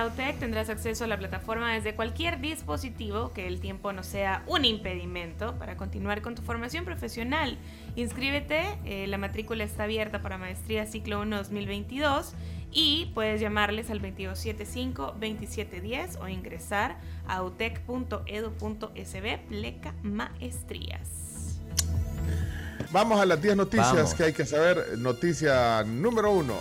Virtual en la UTEC tendrás acceso a la plataforma desde cualquier dispositivo, que el tiempo no sea un impedimento para continuar con tu formación profesional. Inscríbete, eh, la matrícula está abierta para maestría ciclo 1 2022 y puedes llamarles al 2275-2710 o ingresar a utec.edu.sb pleca maestrías. Vamos a las 10 noticias que hay que saber. Noticia número uno.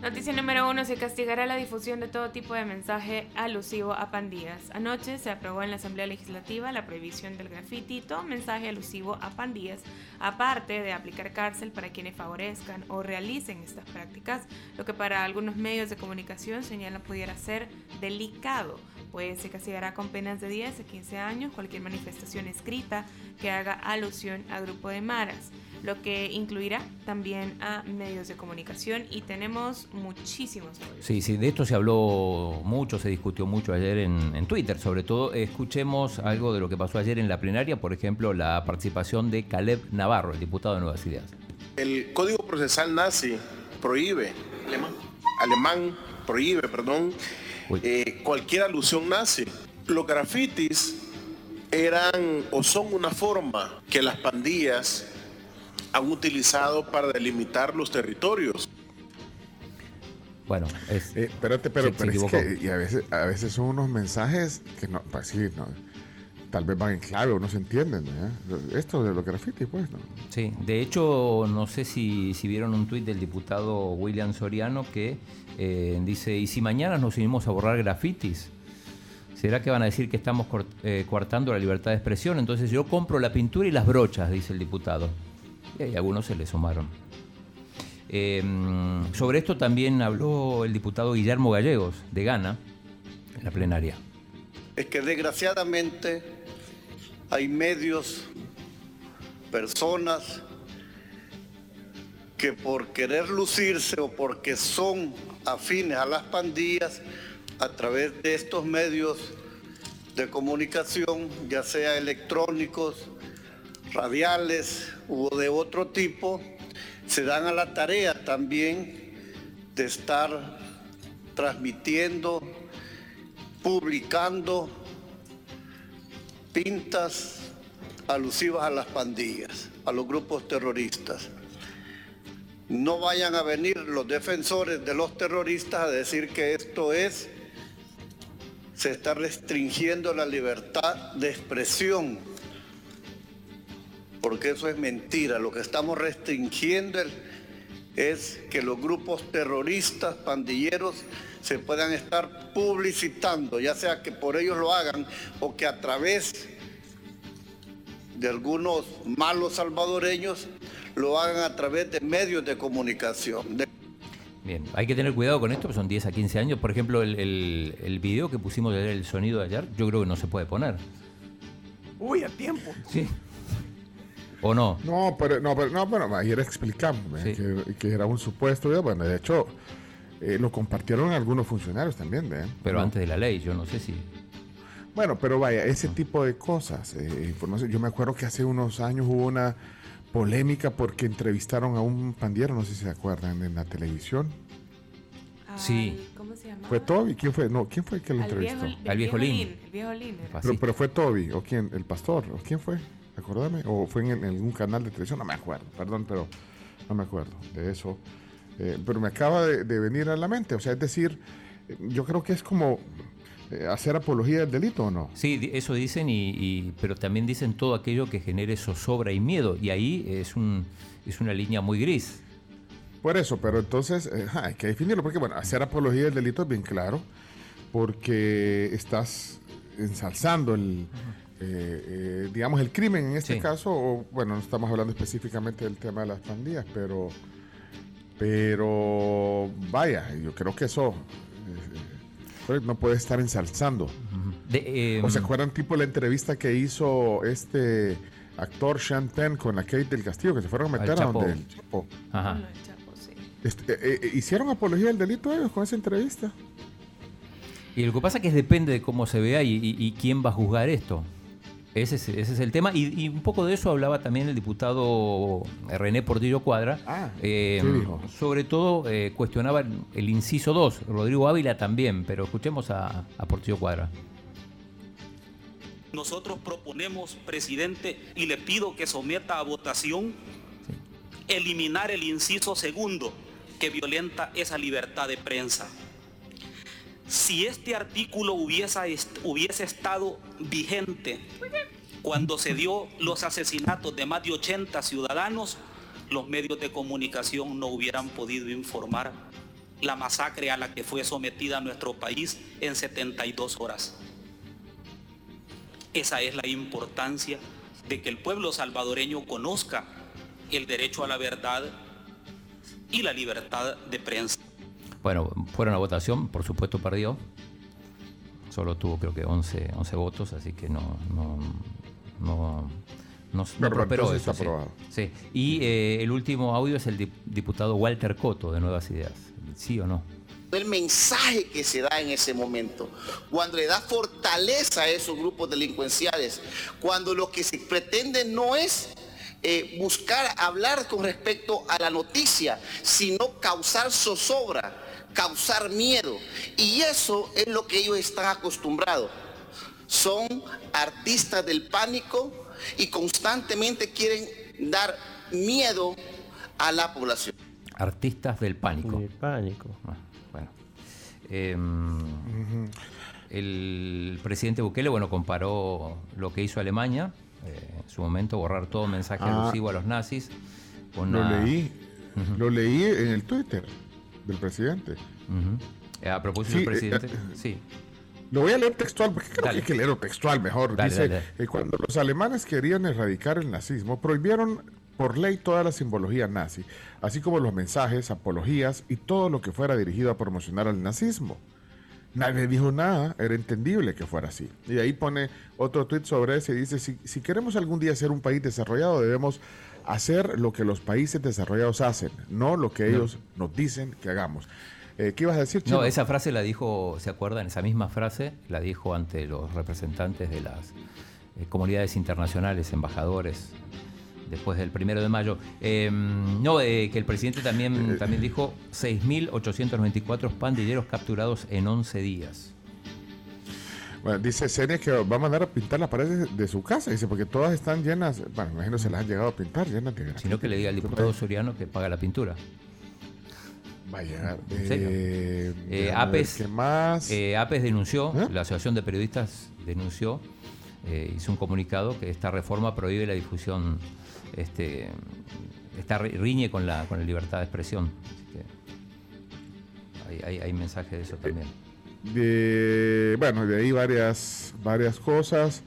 Noticia número uno, se castigará la difusión de todo tipo de mensaje alusivo a pandillas. Anoche se aprobó en la Asamblea Legislativa la prohibición del grafiti todo mensaje alusivo a pandillas, aparte de aplicar cárcel para quienes favorezcan o realicen estas prácticas, lo que para algunos medios de comunicación señalan pudiera ser delicado, pues se castigará con penas de 10 a 15 años cualquier manifestación escrita que haga alusión a grupo de maras lo que incluirá también a medios de comunicación y tenemos muchísimos. Sí, sí, de esto se habló mucho, se discutió mucho ayer en, Twitter, sobre todo escuchemos algo de lo que pasó ayer en la plenaria, por ejemplo, la participación de Caleb Navarro, el diputado de Nuevas Ideas. El Código Procesal Nazi prohíbe, alemán, alemán prohíbe, perdón, eh, cualquier alusión nazi. Los grafitis eran o son una forma que las pandillas han utilizado para delimitar los territorios. Bueno, es, eh, espérate, pero, es que y a, veces, a veces son unos mensajes que no, pues sí, no, tal vez van en clave o no se entienden. Esto de los grafitis, pues. ¿no? Sí, de hecho, no sé si, si vieron un tuit del diputado William Soriano que eh, dice, ¿y si mañana nos unimos a borrar grafitis? ¿Será que van a decir que estamos eh, coartando la libertad de expresión? Entonces yo compro la pintura y las brochas, dice el diputado y algunos se le sumaron. Eh, sobre esto también habló el diputado Guillermo Gallegos, de Ghana, en la plenaria. Es que desgraciadamente hay medios, personas que por querer lucirse o porque son afines a las pandillas, a través de estos medios de comunicación, ya sea electrónicos, radiales o de otro tipo, se dan a la tarea también de estar transmitiendo, publicando pintas alusivas a las pandillas, a los grupos terroristas. No vayan a venir los defensores de los terroristas a decir que esto es, se está restringiendo la libertad de expresión porque eso es mentira. Lo que estamos restringiendo es que los grupos terroristas, pandilleros, se puedan estar publicitando, ya sea que por ellos lo hagan o que a través de algunos malos salvadoreños lo hagan a través de medios de comunicación. Bien, hay que tener cuidado con esto, porque son 10 a 15 años. Por ejemplo, el, el, el video que pusimos de el sonido de ayer, yo creo que no se puede poner. Uy, a tiempo. Sí. ¿O no? No, pero, no, pero, no, bueno, ayer explicamos que, era un supuesto. Bueno, de hecho, eh, lo compartieron algunos funcionarios también. Pero antes de la ley, yo no sé si. Bueno, pero vaya, ese tipo de cosas. Eh, información. Yo me acuerdo que hace unos años hubo una polémica porque entrevistaron a un pandillero, no sé si se acuerdan, en la televisión. sí. ¿Cómo se llama? ¿Fue Toby? ¿Quién fue? No, ¿quién fue el que lo entrevistó? Al viejo Lin. El viejo Lin. Pero, pero, fue Toby, ¿o quién? ¿El pastor? ¿O quién fue? Acordame, o fue en, algún canal de televisión, no me acuerdo, perdón, pero no me acuerdo de eso. Eh, pero me acaba de, venir a la mente, o sea, es decir, yo creo que es como eh, hacer apología del delito o no. Sí, eso dicen, y, pero también dicen todo aquello que genere zozobra y miedo, y ahí es, un, es una línea muy gris. Por eso, pero entonces eh, hay que definirlo, porque bueno, hacer apología del delito es bien claro, porque estás ensalzando el, eh, eh, digamos, el crimen en este caso, o, bueno, no estamos hablando específicamente del tema de las pandillas, pero, pero vaya, yo creo que eso eh, no puede estar ensalzando. De, ¿O se em, acuerdan tipo la entrevista que hizo este actor Sean Penn con la Kate del Castillo, que se fueron a meter a donde el Chapo? Ajá. Chapo, sí. Este, eh, eh, ¿Hicieron apología del delito ellos con esa entrevista? Y lo que pasa es que depende de cómo se vea y, y- y quién va a juzgar esto. Ese es, ese es el tema. Y, y un poco de eso hablaba también el diputado René Portillo Cuadra. Ah, Eh, sobre todo eh, cuestionaba el, el inciso 2. Rodrigo Ávila también, pero escuchemos a, a Portillo Cuadra. Nosotros proponemos, presidente, y le pido que someta a votación eliminar el inciso segundo que violenta esa libertad de prensa. Si este artículo hubiese, est- hubiese estado vigente cuando se dio los asesinatos de más de 80 ciudadanos, los medios de comunicación no hubieran podido informar la masacre a la que fue sometida nuestro país en 72 horas. Esa es la importancia de que el pueblo salvadoreño conozca el derecho a la verdad y la libertad de prensa. Bueno, fueron a votación, por supuesto perdió. Solo tuvo creo que 11, 11 votos, así que no, no, no, no, no prosperó eso. está sí. Y eh, el último audio es el dip- diputado Walter Coto de Nuevas Ideas. ¿Sí o no? el mensaje que se da en ese momento, cuando le da fortaleza a esos grupos delincuenciales, cuando lo que se pretende no es eh, buscar hablar con respecto a la noticia, sino causar zozobra, causar miedo. Y eso es lo que ellos están acostumbrados. Son artistas del pánico y constantemente quieren dar miedo a la población. Artistas del pánico. El pánico. Ah, bueno. Em, El presidente Bukele, bueno, comparó lo que hizo Alemania, eh, en su momento, borrar todo mensaje Ah. alusivo a los nazis. con Lo una- leí, lo leí en el Twitter del presidente. Eh, A propósito Sí, del presidente, eh, eh, sí. Lo voy a leer textual, porque creo Dale. que hay que leerlo textual mejor. Dale, Dice, dale. eh, cuando los alemanes querían erradicar el nazismo, prohibieron por ley toda la simbología nazi, así como los mensajes, apologías y todo lo que fuera dirigido a promocionar al nazismo. Nadie dijo nada, era entendible que fuera así. Y ahí pone otro tweet sobre ese y dice, si, si queremos algún día ser un país desarrollado, debemos hacer lo que los países desarrollados hacen, no lo que ellos nos dicen que hagamos. Eh, ¿Qué ibas a decir, No, Chino? esa frase la dijo, ¿se acuerdan? Esa misma frase la dijo ante los representantes de las eh, comunidades internacionales, embajadores, después del primero de mayo. Eh, no, eh, que el presidente también, también dijo 6.894 pandilleros capturados en 11 días. Bueno, dice Senia que va a mandar a pintar las paredes de su casa. Dice, porque todas están llenas, bueno, imagino se las han llegado a pintar, llenas de. Sino que le diga al diputado Soriano que paga la pintura. Va a llegar. ¿En serio? Eh, Eh, déjame ver APES, ¿Qué más? eh, APES denunció, ¿Eh? la Asociación de Periodistas denunció, eh, hizo un comunicado que esta reforma prohíbe la difusión, este, está ri- riñe con la, con la libertad de expresión. Así que hay, hay, hay mensaje de eso también. De, bueno, de ahí varias, varias cosas.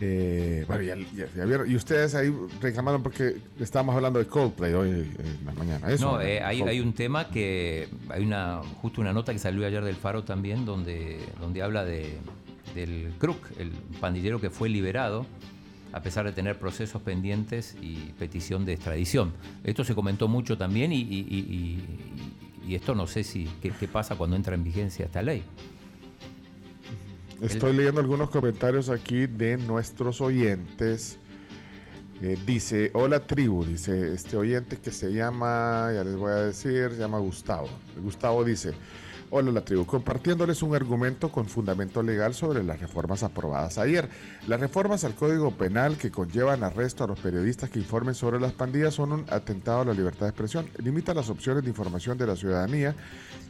Eh, bueno, ya, ya- ya vieron. Y ustedes ahí reclamaron porque estábamos hablando de Coldplay hoy en la mañana. Eso, no, eh, hay, hay un tema que hay una justo una nota que salió ayer del Faro también donde donde habla de del Crook, el pandillero que fue liberado a pesar de tener procesos pendientes y petición de extradición. Esto se comentó mucho también y, y- y- y- esto no sé si qué, qué pasa cuando entra en vigencia esta ley. Estoy leyendo algunos comentarios aquí de nuestros oyentes. Eh, dice, hola tribu, dice este oyente que se llama, ya les voy a decir, se llama Gustavo. Gustavo dice, hola la tribu, compartiéndoles un argumento con fundamento legal sobre las reformas aprobadas ayer. Las reformas al Código Penal que conllevan arresto a los periodistas que informen sobre las pandillas son un atentado a la libertad de expresión, limitan las opciones de información de la ciudadanía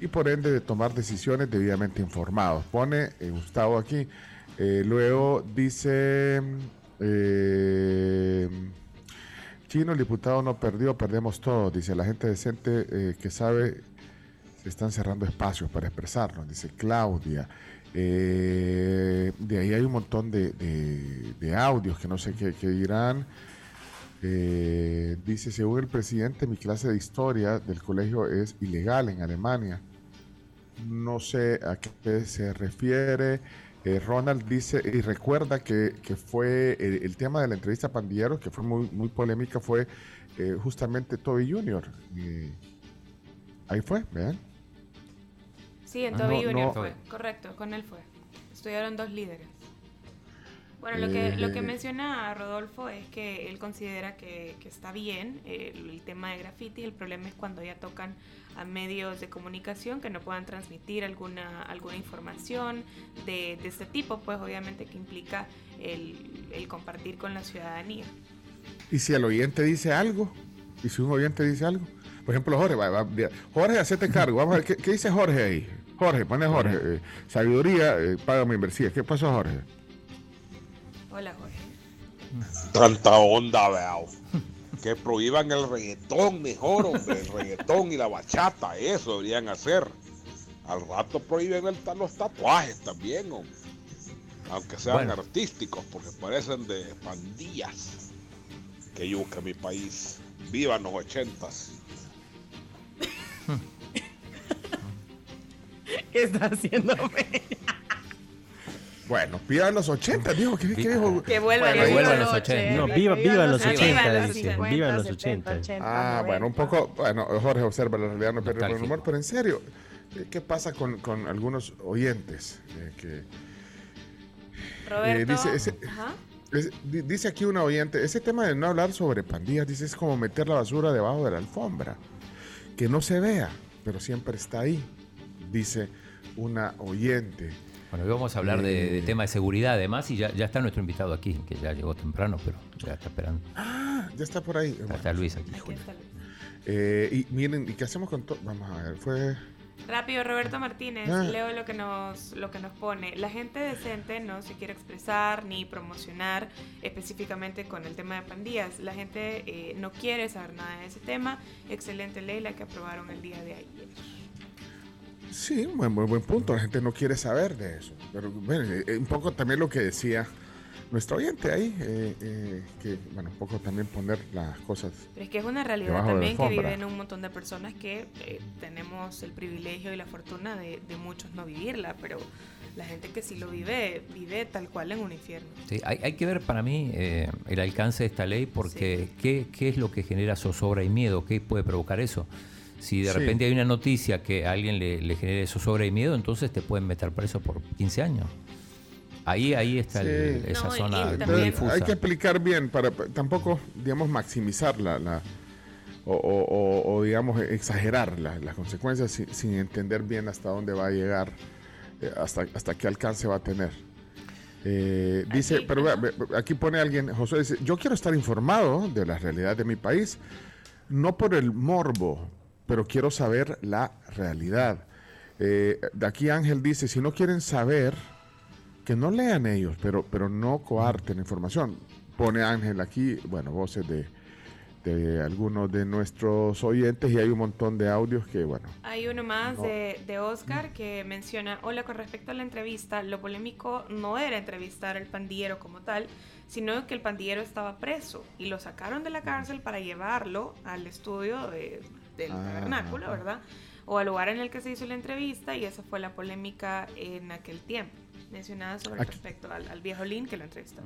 y por ende de tomar decisiones debidamente informados. Pone eh, Gustavo aquí. Eh, luego dice, eh, Chino, el diputado no perdió, perdemos todo. Dice la gente decente que sabe, están cerrando espacios para expresarnos, dice Claudia. Eh, de ahí hay un montón de, audios que no sé qué, qué dirán. Eh, dice, según el presidente, mi clase de historia del colegio es ilegal en Alemania. No sé a qué se refiere. Eh, Ronald dice y recuerda que, fue el, tema de la entrevista a Pandilleros, que fue muy, muy polémica, fue eh, justamente Toby Jr. ahí fue, vean. Sí, en ah, Toby Jr. fue, correcto, con él fue. Estudiaron dos líderes. Bueno, lo que, lo que eh. menciona Rodolfo es que él considera que, está bien el, tema de graffiti, el problema es cuando ya tocan a medios de comunicación que no puedan transmitir alguna, alguna información de, este tipo, pues obviamente que implica el, compartir con la ciudadanía. ¿Y si el oyente dice algo? ¿Y si un oyente dice algo? Por ejemplo, Jorge, Jorge, hacete cargo. Vamos a ver, ¿qué, dice Jorge ahí? Jorge, pone Jorge. Eh, sabiduría, eh, paga mi inversión. ¿Qué pasó, Jorge? Hola, Jorge. Tanta onda, veo. Que prohíban el reggaetón mejor, hombre. El reggaetón y la bachata, eso deberían hacer. Al rato prohíben los tatuajes también, hombre. Aunque sean artísticos, porque parecen de pandillas. Que yuca mi país. Vivan los ochentas. ¿Qué está haciéndome? Bueno, viva los 80, dijo. ¿Qué, dijo? Que vuelvan los 80. No, viva, viva los 80, dice. Viva los 80. Ah, bueno, un poco. Bueno, Jorge observa la realidad, no pierde el humor, pero en serio, ¿qué pasa con, con algunos oyentes? Eh, que, Roberto. Eh, dice, ese, dice aquí una oyente, ese tema de no hablar sobre pandillas, dice, es como meter la basura debajo de la alfombra. Que no se vea, pero siempre está ahí, dice una oyente. Bueno, hoy vamos a hablar de, eh, tema de seguridad además y ya, ya está nuestro invitado aquí, que ya llegó temprano, pero ya está esperando. Ah, ya está por ahí. Está, Luis aquí. Eh, y miren, ¿y qué hacemos con todo? Vamos a ver, fue... Rápido, Roberto Martínez, ah. leo lo que, nos, lo que nos pone. La gente decente no se quiere expresar ni promocionar específicamente con el tema de pandillas. La gente eh, no quiere saber nada de ese tema. Excelente ley la que aprobaron el día de ayer. Sí, muy, muy buen punto. La gente no quiere saber de eso. Pero bueno, eh, un poco también lo que decía nuestro oyente ahí, eh, eh, que bueno, un poco también poner las cosas. Pero es que es una realidad también que viven un montón de personas que tenemos el privilegio y la fortuna de, muchos no vivirla, pero la gente que sí lo vive, vive tal cual en un infierno. Sí, hay, hay que ver para mí el alcance de esta ley porque ¿qué, ¿qué es lo que genera zozobra y miedo? ¿Qué puede provocar eso? Si de repente hay una noticia que a alguien le, le genere zozobra y miedo, entonces te pueden meter preso por 15 años. Ahí, ahí está esa zona difusa. Hay que explicar bien para tampoco, digamos, maximizar la, o, digamos, exagerar las consecuencias sin, entender bien hasta dónde va a llegar, eh, hasta, hasta qué alcance va a tener. Eh, dice, pero aquí pone alguien, José dice, yo quiero estar informado de la realidad de mi país, no por el morbo, pero quiero saber la realidad. Eh, de aquí Ángel dice, si no quieren saber, que no lean ellos, pero, pero no coarten información. Pone Ángel aquí, bueno, voces de, de algunos de nuestros oyentes y hay un montón de audios que, bueno. Hay uno más de, de, Oscar que menciona, hola, con respecto a la entrevista, lo polémico no era entrevistar al pandillero como tal, sino que el pandillero estaba preso y lo sacaron de la cárcel para llevarlo al estudio de del ah, tabernáculo, ¿verdad? O al lugar en el que se hizo la entrevista y esa fue la polémica en aquel tiempo, mencionada sobre respecto al, viejo Lin que lo entrevistó.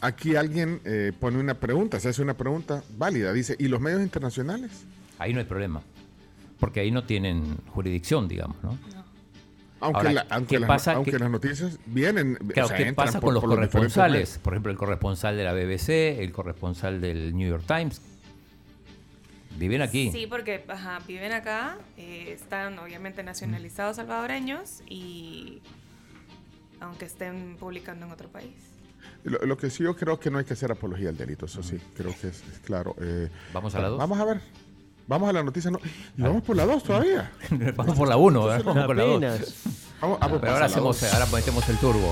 Aquí alguien eh, pone una pregunta, se hace una pregunta válida, dice, ¿y los medios internacionales? Ahí no hay problema, porque ahí no tienen jurisdicción, digamos, ¿no? Aunque, las, noticias vienen. Claro, ¿qué pasa con los corresponsales? Por ejemplo, el corresponsal de la BBC, el corresponsal del New York Times, Viven aquí. Sí, porque viven acá, eh, están obviamente nacionalizados salvadoreños y aunque estén publicando en otro país. Lo, que sí yo creo que no hay que hacer apología al delito, eso sí, creo que es, claro. Eh, ¿Vamos a la 2? Vamos a ver. Vamos a la noticia. No, y vamos por la 2 todavía. vamos por la 1, ¿eh? Vamos por la 2. Vamos, Pero ahora, hacemos, ahora metemos el turbo.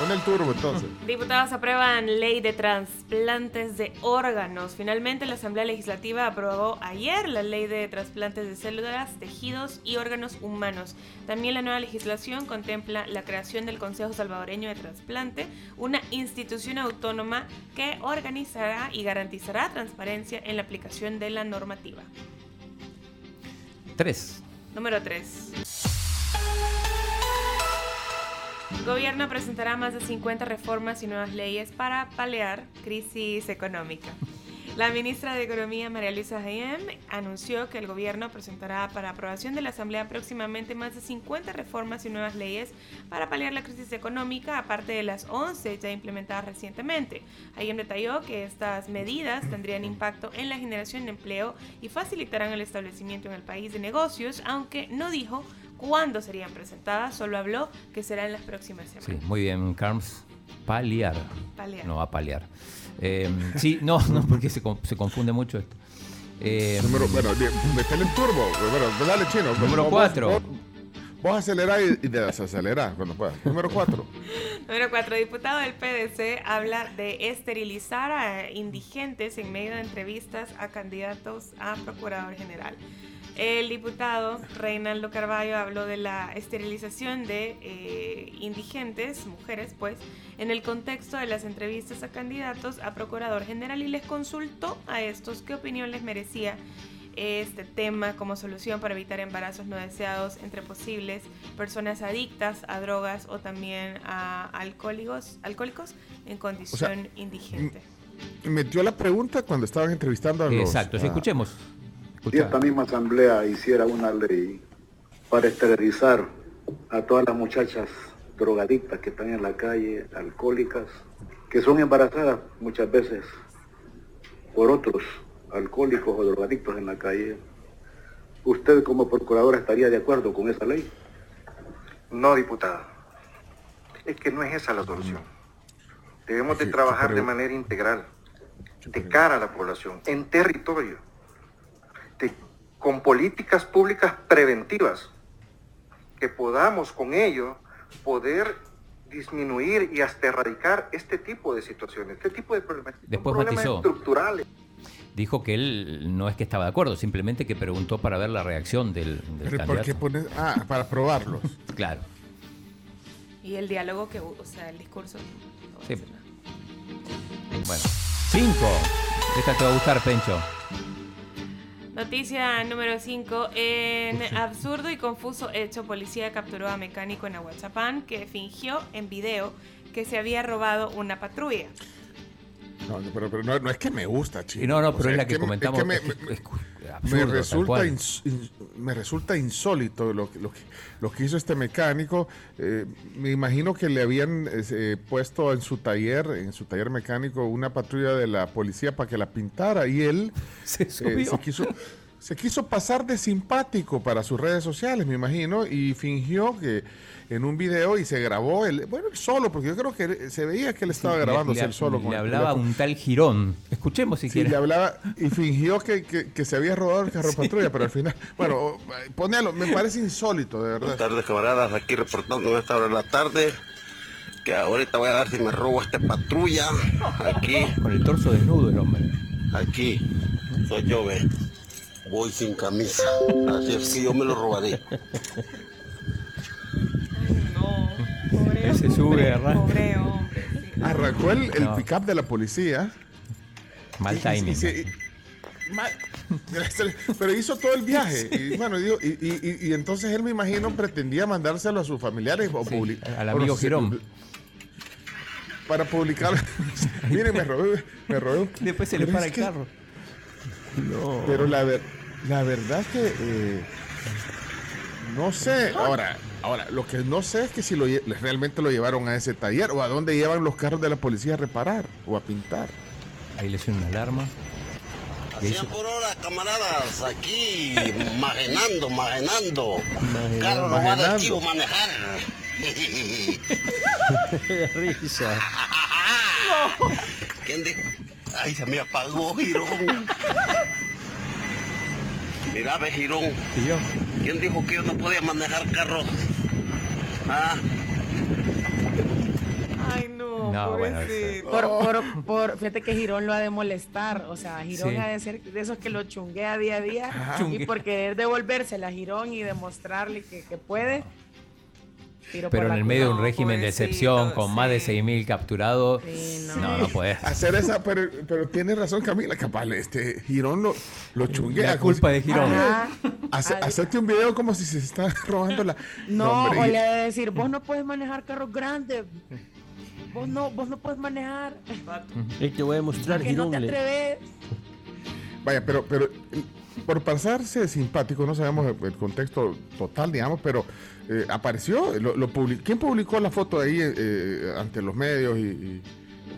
Pon el turbo entonces. Diputados aprueban ley de trasplantes de órganos. Finalmente, la Asamblea Legislativa aprobó ayer la ley de trasplantes de células, tejidos y órganos humanos. También la nueva legislación contempla la creación del Consejo Salvadoreño de Trasplante, una institución autónoma que organizará y garantizará transparencia en la aplicación de la normativa. 3. Número 3. Gobierno presentará más de 50 reformas y nuevas leyes para paliar crisis económica. La ministra de Economía, María Luisa Jaén, anunció que el gobierno presentará para aprobación de la Asamblea próximamente más de 50 reformas y nuevas leyes para paliar la crisis económica, aparte de las 11 ya implementadas recientemente. Jaén detalló que estas medidas tendrían impacto en la generación de empleo y facilitarán el establecimiento en el país de negocios, aunque no dijo cuándo serían presentadas, solo habló que será en las próximas semanas. Sí, muy bien, Carms. Paliar. Paliar. No, a paliar. Eh, sí, no, no, porque se, se confunde mucho esto. Eh, Número, bueno, metele el turbo. Bueno, dale chino. Número Vos- cuatro. Vos, vos acelerá y, y desacelerá cuando puedas. Número 4. Número 4. Diputado del PDC habla de esterilizar a indigentes en medio de entrevistas a candidatos a procurador general. El diputado Reinaldo Carballo habló de la esterilización de eh, indigentes, mujeres pues, en el contexto de las entrevistas a candidatos a procurador general y les consultó a estos qué opinión les merecía este tema como solución para evitar embarazos no deseados entre posibles personas adictas a drogas o también a alcohólicos, alcohólicos en condición indigente. Metió la pregunta cuando estaban entrevistando a los. Exacto, si a- Si esta misma asamblea hiciera una ley para esterilizar a todas las muchachas drogadictas que están en la calle, alcohólicas, que son embarazadas muchas veces por otros alcohólicos o drogadictos en la calle, ¿usted como procuradora estaría de acuerdo con esa ley? No, diputada. Es que no es esa la solución. Debemos de trabajar de manera integral, de cara a la población, en territorio, de- con políticas públicas preventivas, que podamos con ello poder disminuir y hasta erradicar este tipo de situaciones, este tipo de problemas, Después problemas matizó. estructurales. Dijo que él no es que estaba de acuerdo, simplemente que preguntó para ver la reacción del, del Pero ¿por qué candidato. pones.? Ah, para probarlos. Claro. Y el diálogo que, o sea, el discurso. Sí. Bueno. Cinco. Esta te va a gustar, Pencho. Noticia número 5. En absurdo y confuso hecho, policía capturó a mecánico en Aguachapán que fingió en video que se había robado una patrulla. No, pero, pero no, no es que me gusta, chico. Y no, no, O pero sea, es la que es comentamos. que me- es que- resulta, ins- me resulta insólito lo, que- lo, que, lo que hizo este mecánico. Eh, me imagino que le habían eh, puesto en su taller, en su taller mecánico, una patrulla de la policía para que la pintara y él se, eh, se quiso se quiso pasar de simpático para sus redes sociales, me imagino, y fingió que en un video y se grabó él, bueno, él solo, porque yo creo que se veía que él estaba Le- grabándose le, él solo. con le hablaba un tal Girón. Escuchemos si Sí, quieres. le hablaba y fingió que, que- que se había robado el carro patrulla, pero al final, bueno, ponelo, me parece insólito, de verdad. Buenas tardes, camaradas. Aquí reportando a esta hora de la tarde. Que ahorita voy a ver si me robo esta patrulla. Aquí. Con el torso desnudo el hombre. Aquí. Soy yo, ve. Voy sin camisa. Así es que yo me lo robaré. Se sube, arranca. Pobre hombre. Arrancó el, el No. pick-up de la policía. Mal y- timing. y mal- pero hizo todo el viaje. Y, bueno, digo, y, y- y- y entonces él, me imagino, pretendía mandárselo a sus familiares o Sí, al amigo Girón. Para publicar. Miren, me robé, me robé. Después se le para el que- carro. No. Pero la, ver- la verdad que eh, no sé. Ahora, ahora, lo que no sé es que si lo, realmente lo llevaron a ese taller o a dónde llevan los carros de la policía a reparar o a pintar. Ahí le suena una alarma. Y ahí 100 se- por hora, camaradas. Aquí. Magenando, magenando. Carro robado Magenando. chivo manejar. risa. ¿Quién dijo? Ay, se me apagó, Girón. Mira, ve, Girón. ¿Y yo? ¿Quién dijo que yo no podía manejar carros? Ah, No, bueno, por, por, por, fíjate que Girón lo ha de molestar, o sea, Girón ha de ser de esos que lo chunguea día a día y por querer devolvérsela a Girón y demostrarle que, que puede, pero en el medio de un régimen de excepción con más de 6.000 capturados, no. no, puede. Hacer esa, pero, pero tiene razón Camila, capaz, este Girón lo, lo chunguea. La culpa de Girón. hacerte un video como si se está robando la... No, o le de decir, vos no puedes manejar carros grandes. Vos no, vos no puedes manejar. Y te voy a mostrar, Girón. no te atreves. Vaya, pero, pero por pasarse simpático, no sabemos el contexto total, digamos, pero eh, apareció, lo, lo ¿quién publicó la foto ahí eh, ante los medios y,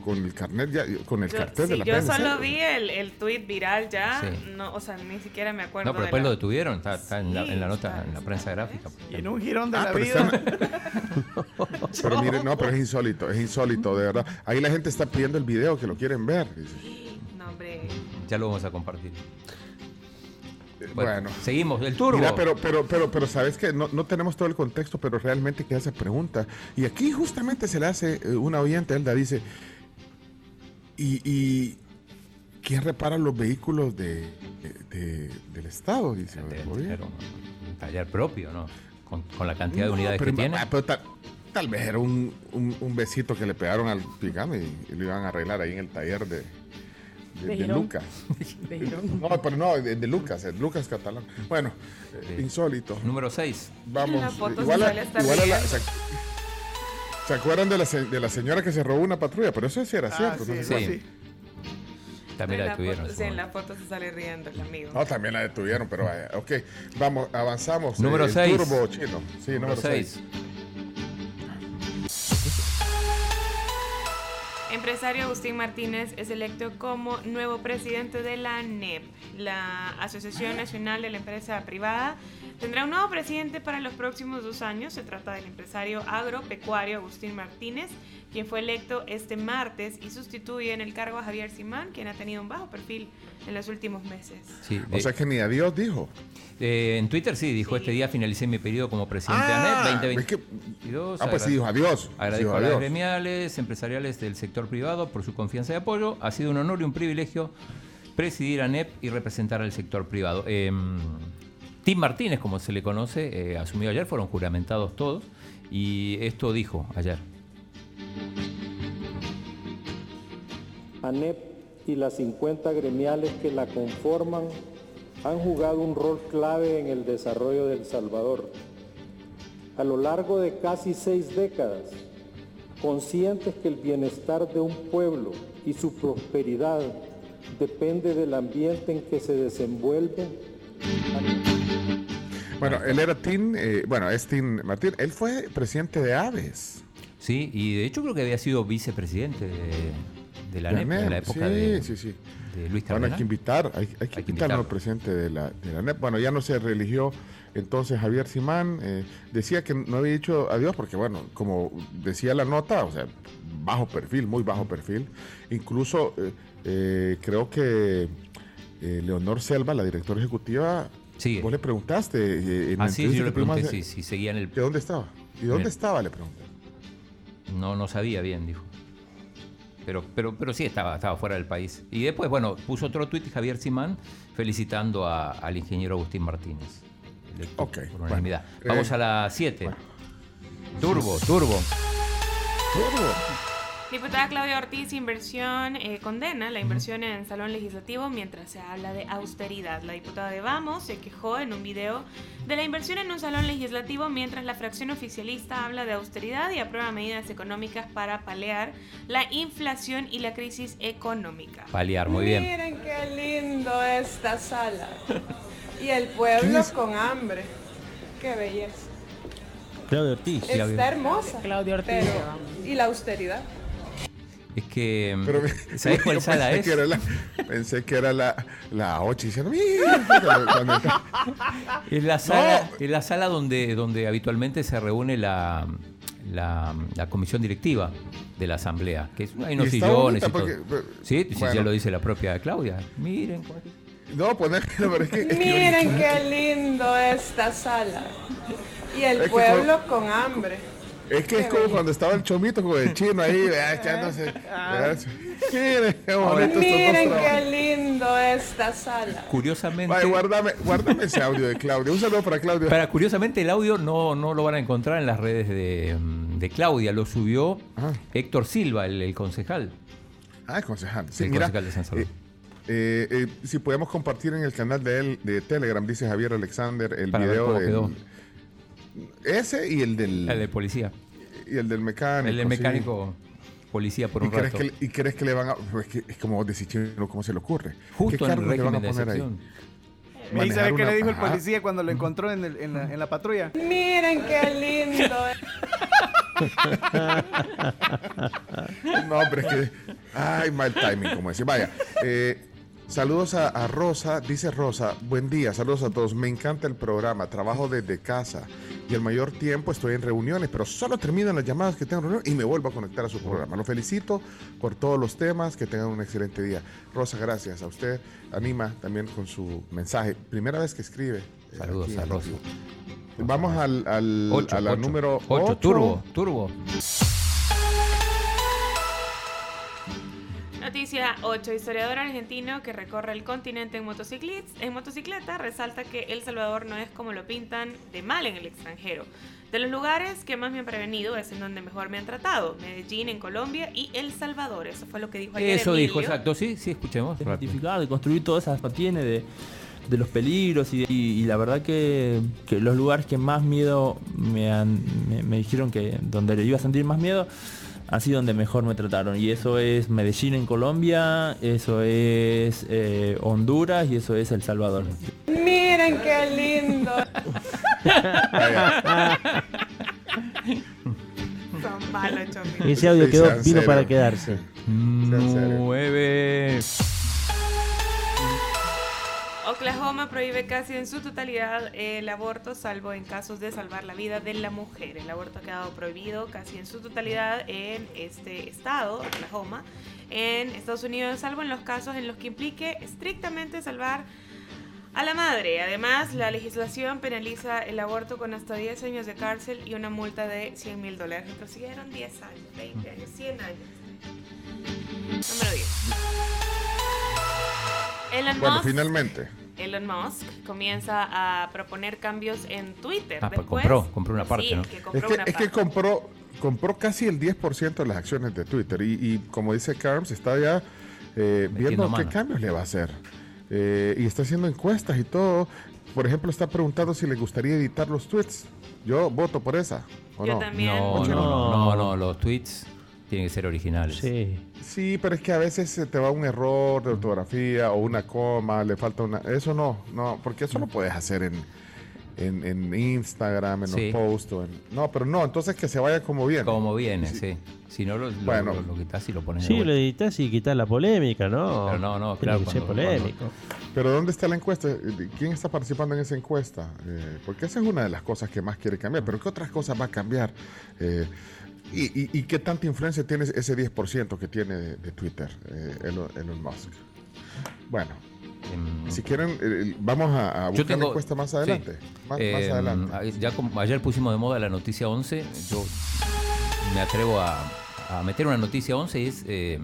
con el carnet ya, con el cartel de la Yo solo vi el, el tweet viral ya, no, o sea, ni siquiera me acuerdo. No, pero después lo detuvieron, está, en, la, en, la, nota, en la prensa gráfica. Y en un girón de ah, la vida. pero mire, no, pero es insólito, es insólito, de verdad. Ahí la gente está pidiendo el video que lo quieren ver. No, hombre. Ya lo vamos a compartir. Bueno, seguimos, el turbo. Mira, pero, pero, pero, pero sabes que no, no, tenemos todo el contexto, pero realmente que hace pregunta. Y aquí justamente se le hace eh, una oyente, Elda dice, ¿y, y quién repara los vehículos de, del Estado? Dice, un taller propio, ¿no? Con, con la cantidad de unidades que tiene. tal, vez era un, un, besito que le pegaron al picame y, lo iban a arreglar ahí en el taller de, de, Lucas. no, pero no, de, Lucas, Lucas catalán. Bueno, eh, insólito. Número 6. Vamos, igual, a, igual a la, se, acuerdan de la, de la señora que se robó una patrulla? Pero eso sí era ah, cierto. Sí, sí. También la, detuvieron. sí, en la foto se sale riendo el amigo. No, también la detuvieron, pero vaya. Ok, vamos, avanzamos. Número 6. Eh, turbo chino. Sí, número 6. Empresario Agustín Martínez es electo como nuevo presidente de la NEP, la Asociación Nacional de la Empresa Privada. Tendrá un nuevo presidente para los próximos dos años. Se trata del empresario agropecuario Agustín Martínez, quien fue electo este martes y sustituye en el cargo a Javier Simán, quien ha tenido un bajo perfil en los últimos meses. o sea que ni adiós dijo. Eh, en Twitter sí, dijo este día finalicé mi periodo como presidente de ANET 2022. ah, pues sí, dijo adiós. Agradezco a las gremiales, empresariales del sector privado por su confianza y apoyo. Ha sido un honor y un privilegio presidir ANEP y representar al sector privado. Em, Tim Martínez, como se le conoce, eh, asumió ayer, fueron juramentados todos, y esto dijo ayer. ANEP y las 50 gremiales que la conforman han jugado un rol clave en el desarrollo de El Salvador. A lo largo de casi seis décadas, conscientes que el bienestar de un pueblo y su prosperidad depende del ambiente en que se desenvuelve. Bueno, él era Tim, eh, bueno, es Tim Martín, él fue presidente de Aves. Sí, y de hecho creo que había sido vicepresidente de, la NEP en la época de, sí, sí. Luis Bueno, hay que invitar, hay, que, invitar al presidente de la, NEP. Bueno, ya no se religió entonces Javier Simán. Eh, decía que no había dicho adiós porque, bueno, como decía la nota, o sea, bajo perfil, muy bajo perfil. Incluso eh, creo que Leonor Selva, la directora ejecutiva, vos le preguntaste. en ah, sí, yo le pregunté si, si seguía en el... ¿De dónde estaba? ¿Y dónde estaba? Le pregunté. No, no sabía bien, dijo. Pero, pero, pero sí estaba, estaba fuera del país. Y después, bueno, puso otro tuit Javier Simán felicitando al ingeniero Agustín Martínez. Ok. Por unanimidad. Vamos eh, a la 7. Turbo, turbo. Turbo. Diputada Claudia Ortiz, inversión, eh, condena la inversión en salón legislativo mientras se habla de austeridad. La diputada de Vamos se quejó en un video de la inversión en un salón legislativo mientras la fracción oficialista habla de austeridad y aprueba medidas económicas para paliar la inflación y la crisis económica. Paliar, muy bien. Miren qué lindo esta sala. Y el pueblo con hambre. Qué belleza. Claudia Ortiz. Está hermosa. Claudia Ortiz. y la austeridad. Es que. Pero, ¿Sabes cuál sala es? pensé que era la, la 8 diciendo. es la sala, es la sala donde, donde habitualmente se reúne la, la, comisión directiva de la asamblea. Que es, hay unos sillones y todo. sí, sí, ya lo dice la propia Claudia. Miren. No, pues pero es que. Miren qué lindo esta sala. Y el pueblo con hambre Es que es como cuando estaba el chomito con el chino ahí, echándose. Ah. Miren qué bonito Miren qué lindo esta sala. Curiosamente. Vaya, guárdame, guárdame ese audio de Claudia. Un saludo para Claudia. Pero curiosamente el audio no, no lo van a encontrar en las redes de, de Claudia, lo subió Héctor Silva, el, el concejal. Ah, el concejal. Sí, el mira, concejal de San Salvador. eh, eh, si podemos compartir en el canal de él de Telegram, dice Javier Alexander, el Para video quedó. ese y el del El de policía. Y el del mecánico. El del sí. mecánico policía por ¿Y un crees, rato. que, ¿Y crees que le van a.? pues es, que, es como vos decís, chino, ¿cómo se le ocurre? Justo ¿Qué en el le van a de poner ahí? ¿Y sabe qué le dijo el policía cuando lo encontró en, el- en la, en la patrulla? Miren qué lindo. No, pero es que. Ay, mal timing, como decir. Vaya. eh, saludos a, a Rosa. Dice Rosa, buen día, saludos a todos. Me encanta el programa. Trabajo desde casa. Y el mayor tiempo estoy en reuniones, pero solo terminan las llamadas que tengo en reunión y me vuelvo a conectar a su programa. Lo felicito por todos los temas. Que tengan un excelente día. Rosa, gracias. A usted anima también con su mensaje. Primera vez que escribe. eh, Saludos a Rosa. Vamos al, al- Ocho, a la ocho. número Ocho, 8. turbo, turbo. Noticia 8. Historiador argentino que recorre el continente en, en motocicleta resalta que El Salvador no es como lo pintan de mal en el extranjero. De los lugares que más me han prevenido es en donde mejor me han tratado. Medellín en Colombia y El Salvador. Eso fue lo que dijo ayer Eso dijo, exacto. Sí, sí, escuchemos. de identificar, de construir todas esas patines de, de los peligros y, y- y la verdad que, que los lugares que más miedo me, han, me, me dijeron que donde le iba a sentir más miedo sido donde mejor me trataron y eso es Medellín en Colombia, eso es eh, Honduras y eso es El Salvador. Miren qué lindo. Son malos. Ese audio quedó, vino para quedarse. Nueve. Oklahoma prohíbe casi en su totalidad el aborto, salvo en casos de salvar la vida de la mujer. El aborto ha quedado prohibido casi en su totalidad en este estado, Oklahoma, en Estados Unidos, salvo en los casos en los que implique estrictamente salvar a la madre. Además, la legislación penaliza el aborto con hasta 10 años de cárcel y una multa de 100 mil dólares. Retrocedieron 10 años, 20 años, 100 años. Número 10. Elon Bueno, finalmente. Elon Musk comienza a proponer cambios en Twitter. Ah, pues Después, compró, compró una parte, sí, ¿no? que compró Es que, una es que parte. compró, compró casi el 10% de las acciones de Twitter y, y como dice Carms, está ya eh, viendo qué cambios le va a hacer. Eh, y está haciendo encuestas y todo. Por ejemplo, está preguntando si le gustaría editar los tweets. Yo voto por esa. ¿o Yo no? también. No, no, no, los tweets tienen que ser originales. Sí. Sí, pero es que a veces se te va un error de ortografía o una coma, le falta una... Eso no, no, porque eso lo puedes hacer en, en, en Instagram, en Sí. los posts. o en- no, pero no, entonces que se vaya como viene. Como viene, sí. Si no, lo, lo- Bueno. lo, lo quitas y lo pones Sí, lo editas y quitas la polémica, ¿no? Pero no, no, claro, cuando- polémico. Pero ¿dónde está la encuesta? ¿Quién está participando en esa encuesta? Eh, porque esa es una de las cosas que más quiere cambiar. Pero ¿qué otras cosas va a cambiar? Eh, y, y- y qué tanta influencia tiene ese 10% que tiene de, de Twitter, eh, Elon, Elon Musk? Bueno, si quieren, eh, vamos a, a Em, buscar tengo- la encuesta más adelante. sí. Más, más Eh, adelante. Ya como ayer pusimos de moda la noticia 11, yo me atrevo a, a meter una noticia 11 y es eh,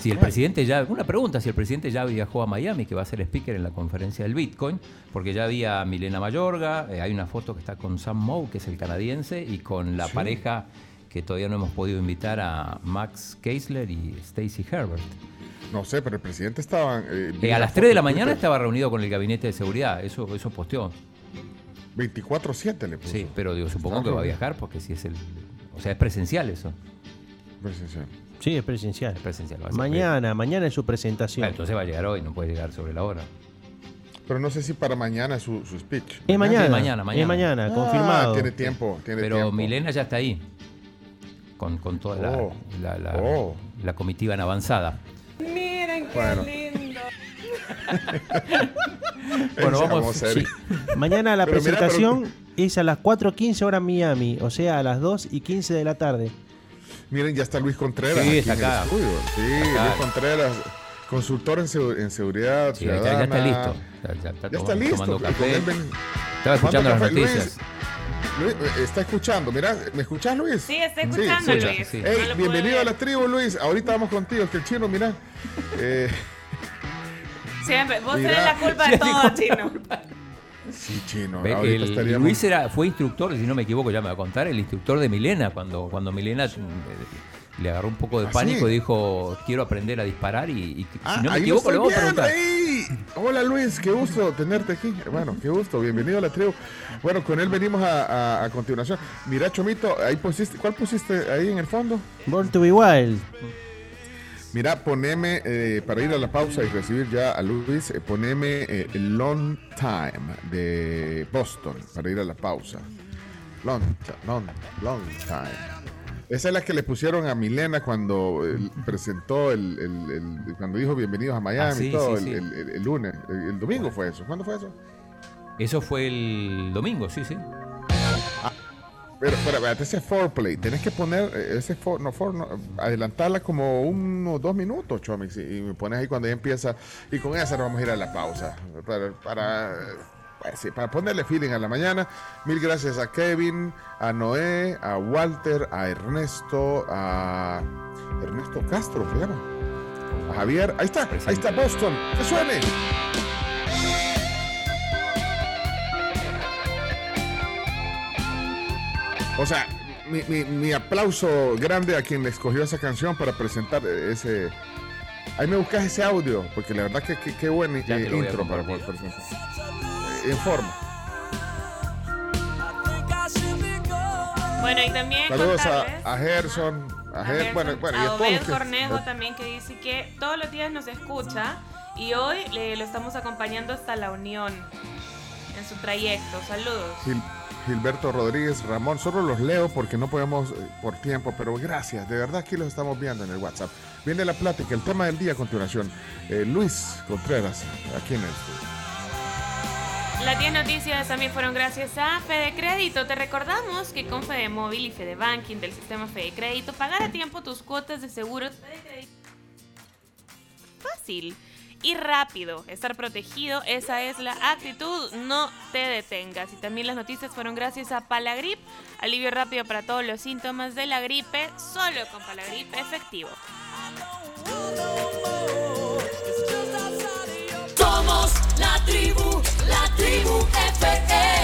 si el presidente ya, una pregunta, si el presidente ya viajó a Miami, que va a ser speaker en la conferencia del Bitcoin, porque ya había Milena Mayorga, eh, hay una foto que está con Sam Moe, que es el canadiense, y con la Sí. pareja que todavía no hemos podido invitar a Max Keisler y Stacy Herbert. No sé, pero el presidente estaba... eh, Eh, a la las foto 3 de la mañana Twitter. estaba reunido con el gabinete de seguridad, eso, eso posteó. 24-7 le puso. Sí, pero digo, supongo que va a viajar porque si es el. O sea, es presencial eso. Presencial. Sí, es presencial. Es presencial. va a ser Mañana, mañana es su presentación. Bueno, entonces va a llegar hoy, no puede llegar sobre la hora. Pero no sé si para mañana es su, su speech. Es mañana, Sí, mañana, mañana. Es mañana, Ah, confirmado. tiene tiempo, tiene Pero tiempo. Milena ya está ahí. Con, con toda la, Oh. la, la- Oh. la comitiva en avanzada. Miren qué Bueno. lindo. Bueno, vamos-. Sí. Mañana la Pero presentación es a las 4.15 hora Miami, o sea, a las 2 y 15 de la tarde. Miren, ya está Luis Contreras. Sí, aquí está en el acá. estudio. Sí, Está acá. Luis Contreras, consultor en, segu- en seguridad Sí, ya, ya está listo. Ya, ya está Ya está listo. tomando café. ven- Estaba escuchando las café. noticias. Luis, Luis, eh, está escuchando, mira, ¿me escuchás Luis? Sí, está escuchando escucha. Luis. Ey, No lo pude bienvenido a la tribu Luis, ahorita vamos contigo, es que el chino, mira. Eh, Siempre, vos Mira. tenés la culpa de todo, chino. sí, chino, el- estaríamos... Luis era, fue instructor, si no me equivoco, ya me va a contar, el instructor de Milena, cuando, cuando Milena eh, le agarró un poco de ¿Ah, pánico sí? y dijo, quiero aprender a disparar y, y Ah, si no me equivoco, le lo vamos a preguntar. ahí. Hola Luis, qué gusto tenerte aquí. Bueno, qué gusto, bienvenido a la tribu. Bueno, con él venimos a, a- a continuación. Mira, Chomito, ahí pusiste, ¿cuál pusiste ahí en el fondo? Born to be wild. Mira, poneme, eh, para ir a la pausa y recibir ya a Luis, eh, poneme eh, Long Time de Boston, para ir a la pausa. Long, long, long Time. Esa es la que le pusieron a Milena cuando eh, presentó el, el- el- cuando dijo bienvenidos a Miami Ah, sí, y todo, sí, el, sí. lunes, el, domingo fue eso. ¿Cuándo fue eso? Eso fue el domingo, sí, sí. Pero, pero, espérate, ese foreplay, tenés que poner eh, ese for, no, for, no, adelantarla como unos dos minutos, Chomix, y, y me pones ahí cuando ya empieza, y con esa nos vamos a ir a la pausa, para, para, sí, para ponerle feeling a la mañana. Mil gracias a Kevin, a Noé, a Walter, a Ernesto, a Ernesto Castro, se llama, a Javier, ahí está, ahí está Boston, que suene. O sea, mi, mi- mi aplauso grande a quien le escogió esa canción para presentar ese. Ahí me buscas ese audio, porque la verdad que qué buen eh, intro para poder presentar. En forma. Bueno, y también Saludos contarles a, a Gerson, a, a Ger- Gerson, bueno, bueno, y a todos que- Cornejo también que dice que todos los días nos escucha y hoy le, lo estamos acompañando hasta la Unión en su trayecto. Saludos. Gil- Gilberto Rodríguez, Ramón, solo los leo porque no podemos eh, por tiempo, pero gracias, de verdad aquí los estamos viendo en el WhatsApp. Viene la plática, el tema del día a continuación. Eh, Luis Contreras, aquí en el las 10 noticias también fueron gracias a Fede Crédito. Te recordamos que con Fede Móvil y Fede Banking del sistema Fede Crédito, pagar a tiempo tus cuotas de seguros Fede fácil y rápido. Estar protegido, esa es la actitud, no te detengas. Y también las noticias fueron gracias a Palagrip, alivio rápido para todos los síntomas de la gripe, solo con Palagrip efectivo. Somos la tribu. Comigo FM.